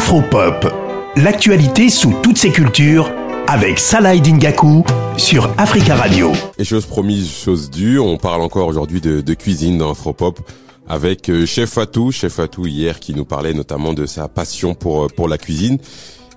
Afropop, l'actualité sous toutes ses cultures avec Salah Dingaku sur Africa Radio. Et chose promise, chose due, on parle encore aujourd'hui de, cuisine dans Afropop avec euh, Chef Fatou, Chef Fatou hier qui nous parlait notamment de sa passion pour, euh, pour la cuisine.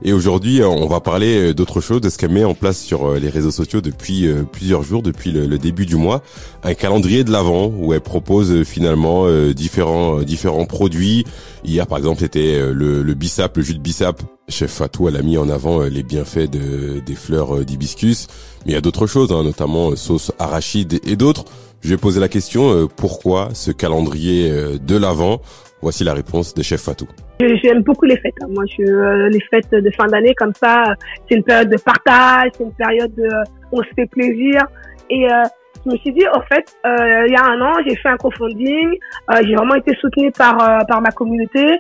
Et aujourd'hui, euh, on va parler euh, d'autre chose, de ce qu'elle met en place sur euh, les réseaux sociaux depuis plusieurs jours, depuis le, début du mois, un calendrier de l'avant où elle propose finalement différents différents produits. Hier, par exemple, c'était le, le bissap, le jus de bissap. Chef Fatou, elle a mis en avant les bienfaits de, des fleurs d'hibiscus. Mais il y a d'autres choses, hein, notamment sauce arachide et d'autres. Je vais poser la question, pourquoi ce calendrier de l'avant? Voici la réponse de Chef Fatou. J'aime beaucoup les fêtes. Hein. Moi, je, euh, les fêtes de fin d'année comme ça, c'est une période de partage, c'est une période de, on se fait plaisir. Et euh, je me suis dit, en fait, euh, il y a un an, j'ai fait un crowdfunding. Euh, j'ai vraiment été soutenue par euh, par ma communauté.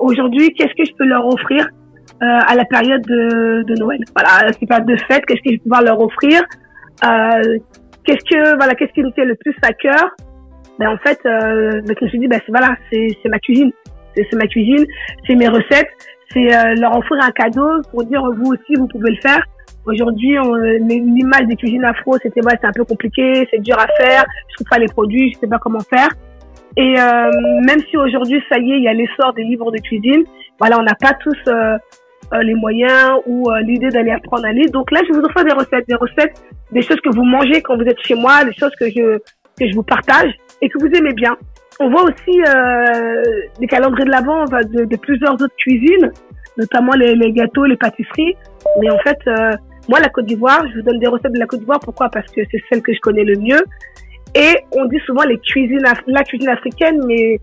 Aujourd'hui, qu'est-ce que je peux leur offrir à la période de, de Noël? Voilà, c'est pas de fête. Qu'est-ce que je vais pouvoir leur offrir? Qu'est-ce que voilà, qu'est-ce qui me fait le plus à cœur? Ben en fait, euh, ben, je me suis dit, ben voilà, c'est ma cuisine c'est ma cuisine, c'est mes recettes, c'est euh, leur offrir un cadeau pour dire vous aussi vous pouvez le faire. Aujourd'hui, l'image des cuisines afro, c'était ouais, c'est un peu compliqué, c'est dur à faire, je trouve pas les produits, je sais pas comment faire. Et euh, même si aujourd'hui, ça y est, il y a l'essor des livres de cuisine, voilà, on n'a pas tous euh, euh les moyens ou euh, l'idée d'aller apprendre à lire. Donc là, je vous offre des recettes, des recettes, des choses que vous mangez quand vous êtes chez moi, des choses que je que je vous partage et que vous aimez bien. On voit aussi euh, les calendriers de l'Avent de, plusieurs autres cuisines, notamment les, gâteaux, les pâtisseries. Mais en fait, euh, moi, la Côte d'Ivoire, je vous donne des recettes de la Côte d'Ivoire. Pourquoi? Parce que c'est celle que je connais le mieux. Et on dit souvent la cuisine africaine, mais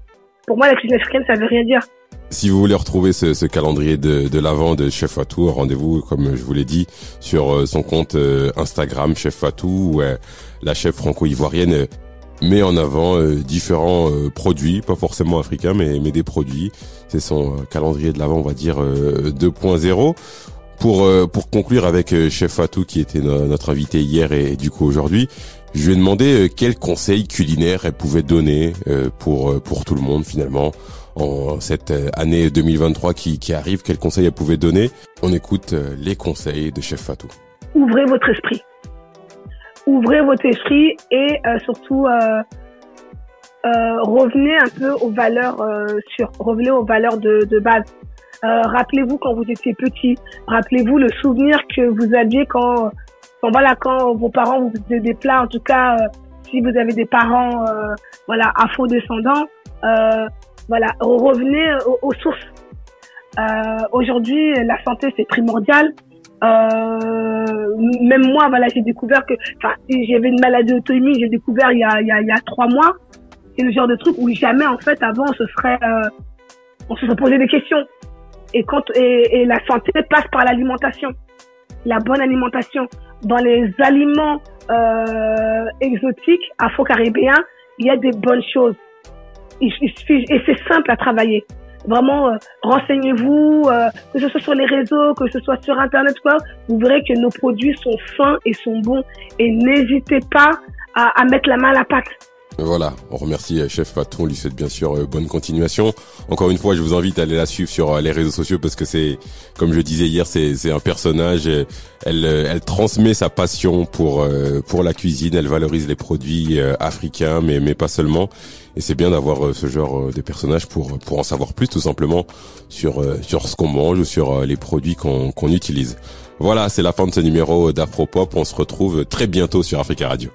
pour moi, la cuisine africaine, ça veut rien dire. Si vous voulez retrouver ce, calendrier de, l'Avent de Chef Fatou, rendez-vous, comme je vous l'ai dit, sur euh, son compte euh, Instagram, Chef Fatou, où la chef franco-ivoirienne met en avant euh, différents euh, produits, pas forcément africains, mais, mais des produits. C'est son euh, calendrier de l'avant, on va dire 2.0. Pour pour conclure avec Chef Fatou qui était notre invité hier et, du coup aujourd'hui, je lui ai demandé quels conseils culinaires elle pouvait donner pour pour tout le monde finalement en cette année 2023 qui, qui arrive. Quels conseils elle pouvait donner? On écoute les conseils de Chef Fatou. Ouvrez votre esprit ouvrez votre esprit et euh, surtout euh, euh, revenez un peu aux valeurs sur revenez aux valeurs de, base. rappelez-vous quand vous étiez petit, rappelez-vous le souvenir que vous aviez quand, voilà quand vos parents vous faisaient des plats. En tout cas, si vous avez des parents voilà afro-descendants, voilà revenez aux sources. Aujourd'hui, la santé c'est primordial. Euh, même moi, voilà, j'ai découvert que, enfin, j'avais une maladie auto-immune, j'ai découvert il y a, il y a, il y a trois mois. C'est le genre de truc où jamais, en fait, avant, on se serait, euh, on se serait posé des questions. Et quand, et, et la santé passe par l'alimentation, la bonne alimentation. Dans les aliments euh, exotiques, afro-caribéens, il y a des bonnes choses. Suffit, et c'est simple à travailler. Vraiment, euh, renseignez-vous, euh, que ce soit sur les réseaux, que ce soit sur Internet, quoi. Vous verrez que nos produits sont fins et sont bons. Et n'hésitez pas à, à mettre la main à la pâte. Voilà, on remercie euh, Chef Patron, on lui souhaite bien sûr bonne continuation. Encore une fois, je vous invite à aller la suivre sur les réseaux sociaux parce que c'est, comme je disais hier, c'est un personnage. Elle, elle transmet sa passion pour pour la cuisine. Elle valorise les produits africains, mais mais pas seulement. Et c'est bien d'avoir euh, ce genre euh, de personnages pour pour en savoir plus tout simplement sur euh, sur ce qu'on mange ou sur les produits qu'on qu'on utilise. Voilà, c'est la fin de ce numéro d'Afropop. On se retrouve très bientôt sur Africa Radio.